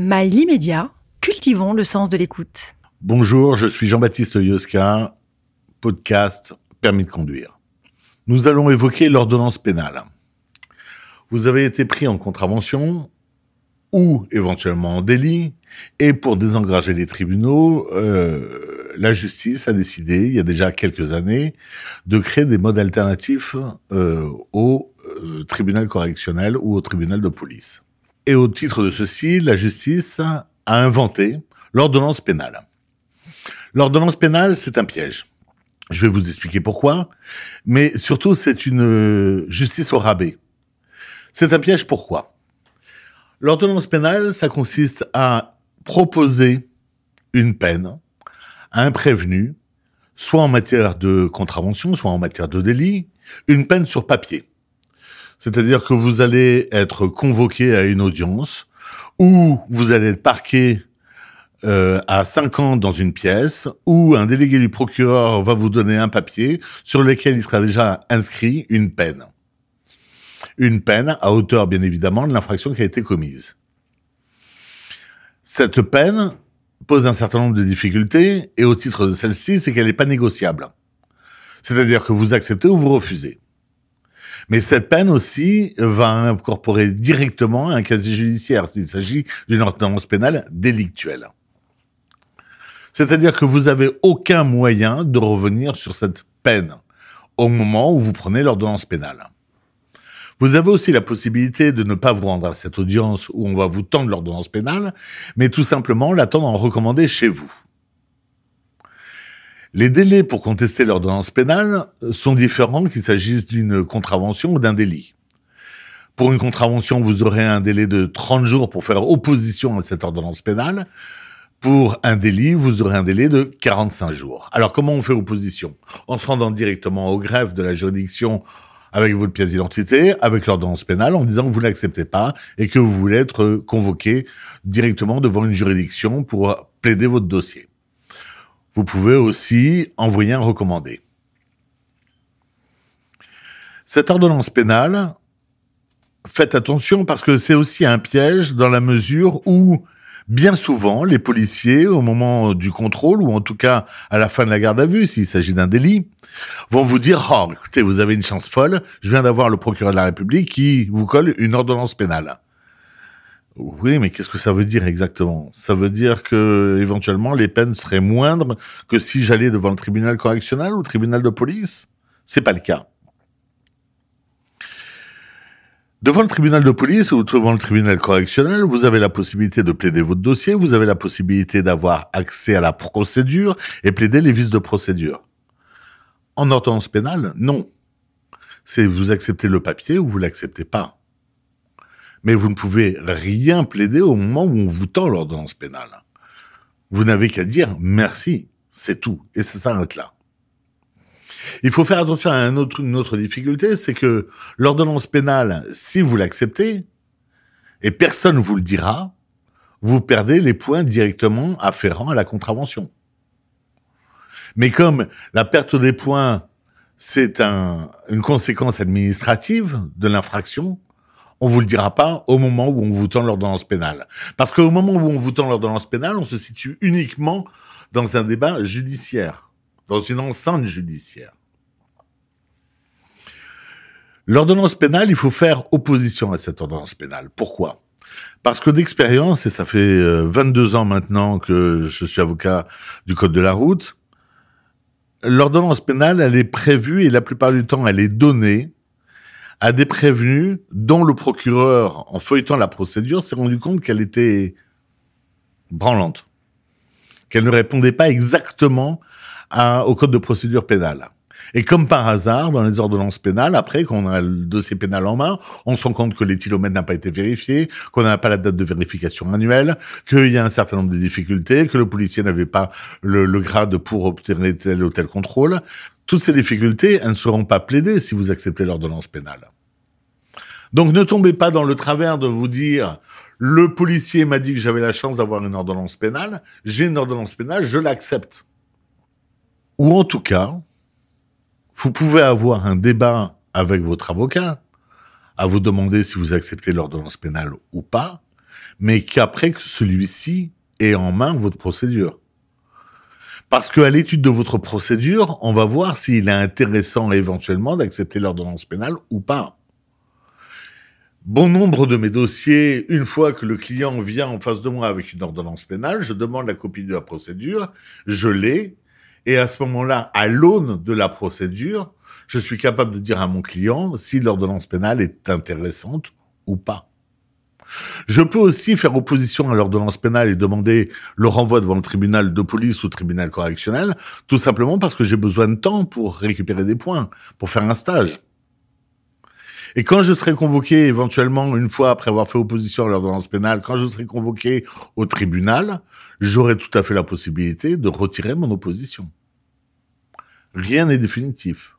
Mail immédiat, cultivons le sens de l'écoute. Bonjour, je suis Jean-Baptiste Yoska, podcast Permis de conduire. Nous allons évoquer l'ordonnance pénale. Vous avez été pris en contravention ou éventuellement en délit, et pour désengager les tribunaux, euh, la justice a décidé, il y a déjà quelques années, de créer des modes alternatifs euh, au euh, tribunal correctionnel ou au tribunal de police. Et au titre de ceci, la justice a inventé l'ordonnance pénale. L'ordonnance pénale, c'est un piège. Je vais vous expliquer pourquoi, mais surtout c'est une justice au rabais. C'est un piège pourquoi? L'ordonnance pénale, ça consiste à proposer une peine à un prévenu, soit en matière de contravention, soit en matière de délit, une peine sur papier. C'est-à-dire que vous allez être convoqué à une audience ou vous allez être parqué euh, à 5 ans dans une pièce où un délégué du procureur va vous donner un papier sur lequel il sera déjà inscrit une peine. Une peine à hauteur, bien évidemment, de l'infraction qui a été commise. Cette peine pose un certain nombre de difficultés et au titre de celle-ci, c'est qu'elle n'est pas négociable. C'est-à-dire que vous acceptez ou vous refusez. Mais cette peine aussi va incorporer directement un casier judiciaire s'il s'agit d'une ordonnance pénale délictuelle. C'est-à-dire que vous n'avez aucun moyen de revenir sur cette peine au moment où vous prenez l'ordonnance pénale. Vous avez aussi la possibilité de ne pas vous rendre à cette audience où on va vous tendre l'ordonnance pénale, mais tout simplement l'attendre en recommandé chez vous. Les délais pour contester l'ordonnance pénale sont différents qu'il s'agisse d'une contravention ou d'un délit. Pour une contravention, vous aurez un délai de 30 jours pour faire opposition à cette ordonnance pénale. Pour un délit, vous aurez un délai de 45 jours. Alors comment on fait opposition? En se rendant directement au greffe de la juridiction avec votre pièce d'identité, avec l'ordonnance pénale, en disant que vous l'acceptez pas et que vous voulez être convoqué directement devant une juridiction pour plaider votre dossier. Vous pouvez aussi envoyer un recommandé. Cette ordonnance pénale, faites attention parce que c'est aussi un piège dans la mesure où bien souvent, les policiers, au moment du contrôle, ou en tout cas à la fin de la garde à vue, s'il s'agit d'un délit, vont vous dire, oh, écoutez, vous avez une chance folle, je viens d'avoir le procureur de la République qui vous colle une ordonnance pénale. Oui, mais qu'est-ce que ça veut dire exactement? Ça veut dire que éventuellement les peines seraient moindres que si j'allais devant le tribunal correctionnel ou le tribunal de police? C'est pas le cas. Devant le tribunal de police ou devant le tribunal correctionnel, vous avez la possibilité de plaider votre dossier, vous avez la possibilité d'avoir accès à la procédure et plaider les vices de procédure. En ordonnance pénale, non. C'est vous acceptez le papier ou vous l'acceptez pas. Mais vous ne pouvez rien plaider au moment où on vous tend l'ordonnance pénale. Vous n'avez qu'à dire merci, c'est tout, et ça s'arrête là. Il faut faire attention à une autre difficulté, c'est que l'ordonnance pénale, si vous l'acceptez, et personne vous le dira, vous perdez les points directement afférents à la contravention. Mais comme la perte des points, c'est une conséquence administrative de l'infraction, on vous le dira pas au moment où on vous tend l'ordonnance pénale. Parce qu'au moment où on vous tend l'ordonnance pénale, on se situe uniquement dans un débat judiciaire, dans une enceinte judiciaire. L'ordonnance pénale, il faut faire opposition à cette ordonnance pénale. Pourquoi? Parce que d'expérience, et ça fait 22 euh, ans maintenant que je suis avocat du Code de la route, l'ordonnance pénale, elle est prévue et la plupart du temps, elle est donnée à des prévenus dont le procureur, en feuilletant la procédure, s'est rendu compte qu'elle était branlante, qu'elle ne répondait pas exactement au code de procédure pénale. Et comme par hasard, dans les ordonnances pénales, après qu'on a le dossier pénal en main, on se rend compte que l'éthylomètre n'a pas été vérifié, qu'on n'a pas la date de vérification annuelle, qu'il y a un certain nombre de difficultés, que le policier n'avait pas le, grade pour obtenir tel ou tel contrôle. Toutes ces difficultés, elles ne seront pas plaidées si vous acceptez l'ordonnance pénale. Donc ne tombez pas dans le travers de vous dire le policier m'a dit que j'avais la chance d'avoir une ordonnance pénale, j'ai une ordonnance pénale, je l'accepte. Ou en tout cas, vous pouvez avoir un débat avec votre avocat, à vous demander si vous acceptez l'ordonnance pénale ou pas, mais qu'après que celui-ci ait en main votre procédure. Parce qu'à l'étude de votre procédure, on va voir s'il est intéressant éventuellement d'accepter l'ordonnance pénale ou pas. Bon nombre de mes dossiers, une fois que le client vient en face de moi avec une ordonnance pénale, je demande la copie de la procédure, je l'ai, et à ce moment-là, à l'aune de la procédure, je suis capable de dire à mon client si l'ordonnance pénale est intéressante ou pas. Je peux aussi faire opposition à l'ordonnance pénale et demander le renvoi devant le tribunal de police ou tribunal correctionnel, tout simplement parce que j'ai besoin de temps pour récupérer des points, pour faire un stage. Et quand je serai convoqué éventuellement, une fois après avoir fait opposition à l'ordonnance pénale, quand je serai convoqué au tribunal, j'aurai tout à fait la possibilité de retirer mon opposition. Rien n'est définitif.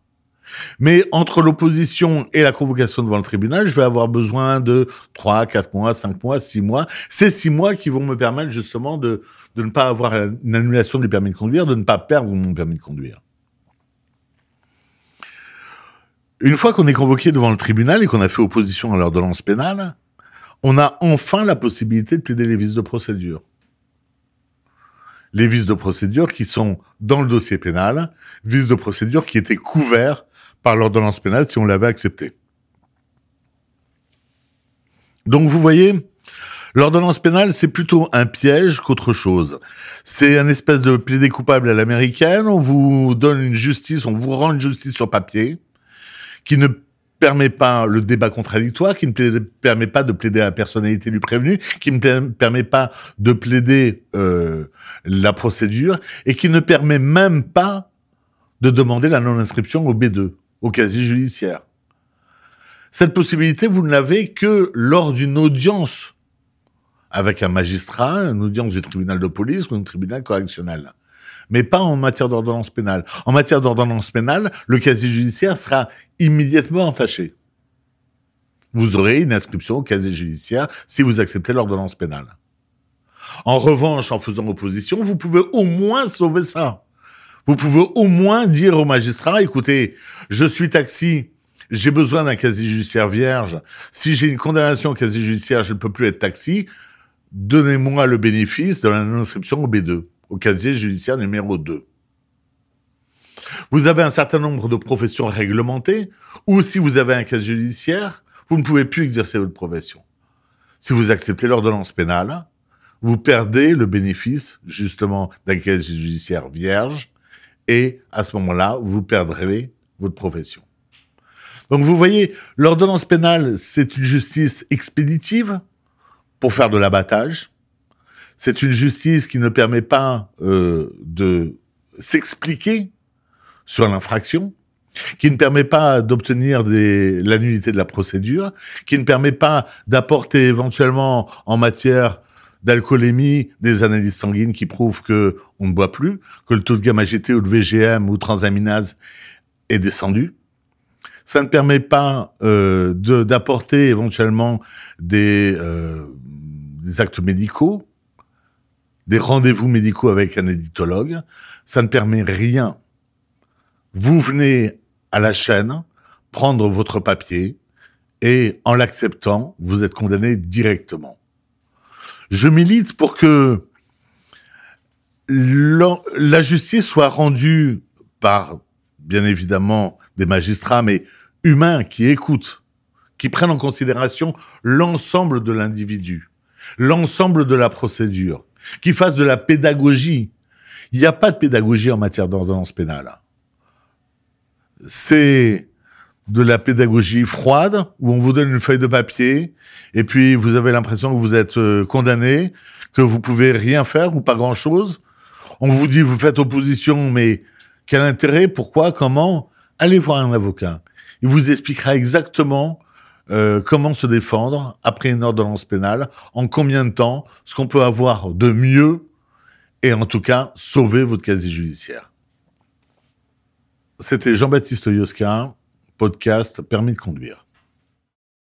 Mais entre l'opposition et la convocation devant le tribunal, je vais avoir besoin de 3, 4 mois, 5 mois, 6 mois. Ces 6 mois qui vont me permettre justement de, de ne pas avoir une annulation du permis de conduire, de ne pas perdre mon permis de conduire. Une fois qu'on est convoqué devant le tribunal et qu'on a fait opposition à l'ordonnance pénale, on a enfin la possibilité de plaider les vices de procédure. Les vices de procédure qui sont dans le dossier pénal, vices de procédure qui étaient couverts par l'ordonnance pénale si on l'avait accepté. Donc vous voyez, l'ordonnance pénale, c'est plutôt un piège qu'autre chose. C'est un espèce de plaider coupable à l'américaine, on vous donne une justice, on vous rend une justice sur papier, qui ne permet pas le débat contradictoire, qui ne permet pas de plaider à la personnalité du prévenu, qui ne permet pas de plaider euh, la procédure, et qui ne permet même pas de demander la non-inscription au B2 au casier judiciaire. Cette possibilité, vous ne l'avez que lors d'une audience avec un magistrat, une audience du tribunal de police ou un tribunal correctionnel. Mais pas en matière d'ordonnance pénale. En matière d'ordonnance pénale, le casier judiciaire sera immédiatement entaché. Vous aurez une inscription au casier judiciaire si vous acceptez l'ordonnance pénale. En revanche, en faisant opposition, vous pouvez au moins sauver ça. Vous pouvez au moins dire au magistrat, écoutez, je suis taxi, j'ai besoin d'un casier judiciaire vierge. Si j'ai une condamnation au casier judiciaire, je ne peux plus être taxi. Donnez-moi le bénéfice de l'inscription au B2, au casier judiciaire numéro 2. Vous avez un certain nombre de professions réglementées, ou si vous avez un casier judiciaire, vous ne pouvez plus exercer votre profession. Si vous acceptez l'ordonnance pénale, vous perdez le bénéfice, justement, d'un casier judiciaire vierge, et à ce moment-là, vous perdrez votre profession. Donc vous voyez, l'ordonnance pénale, c'est une justice expéditive pour faire de l'abattage. C'est une justice qui ne permet pas euh, de s'expliquer sur l'infraction, qui ne permet pas d'obtenir l'annulité de la procédure, qui ne permet pas d'apporter éventuellement en matière d'alcoolémie, des analyses sanguines qui prouvent que on ne boit plus, que le taux de gamma GT ou de VGM ou transaminase est descendu. Ça ne permet pas euh, d'apporter éventuellement des, euh, des actes médicaux, des rendez-vous médicaux avec un éditologue. Ça ne permet rien. Vous venez à la chaîne prendre votre papier et en l'acceptant, vous êtes condamné directement je milite pour que la justice soit rendue par, bien évidemment, des magistrats, mais humains qui écoutent, qui prennent en considération l'ensemble de l'individu, l'ensemble de la procédure, qui fassent de la pédagogie. Il n'y a pas de pédagogie en matière d'ordonnance pénale. C'est de la pédagogie froide où on vous donne une feuille de papier et puis vous avez l'impression que vous êtes euh, condamné, que vous pouvez rien faire ou pas grand chose. On vous dit vous faites opposition, mais quel intérêt, pourquoi, comment? Allez voir un avocat. Il vous expliquera exactement euh, comment se défendre après une ordonnance pénale, en combien de temps, ce qu'on peut avoir de mieux et en tout cas sauver votre casier judiciaire. C'était Jean-Baptiste Yosca podcast permis de conduire.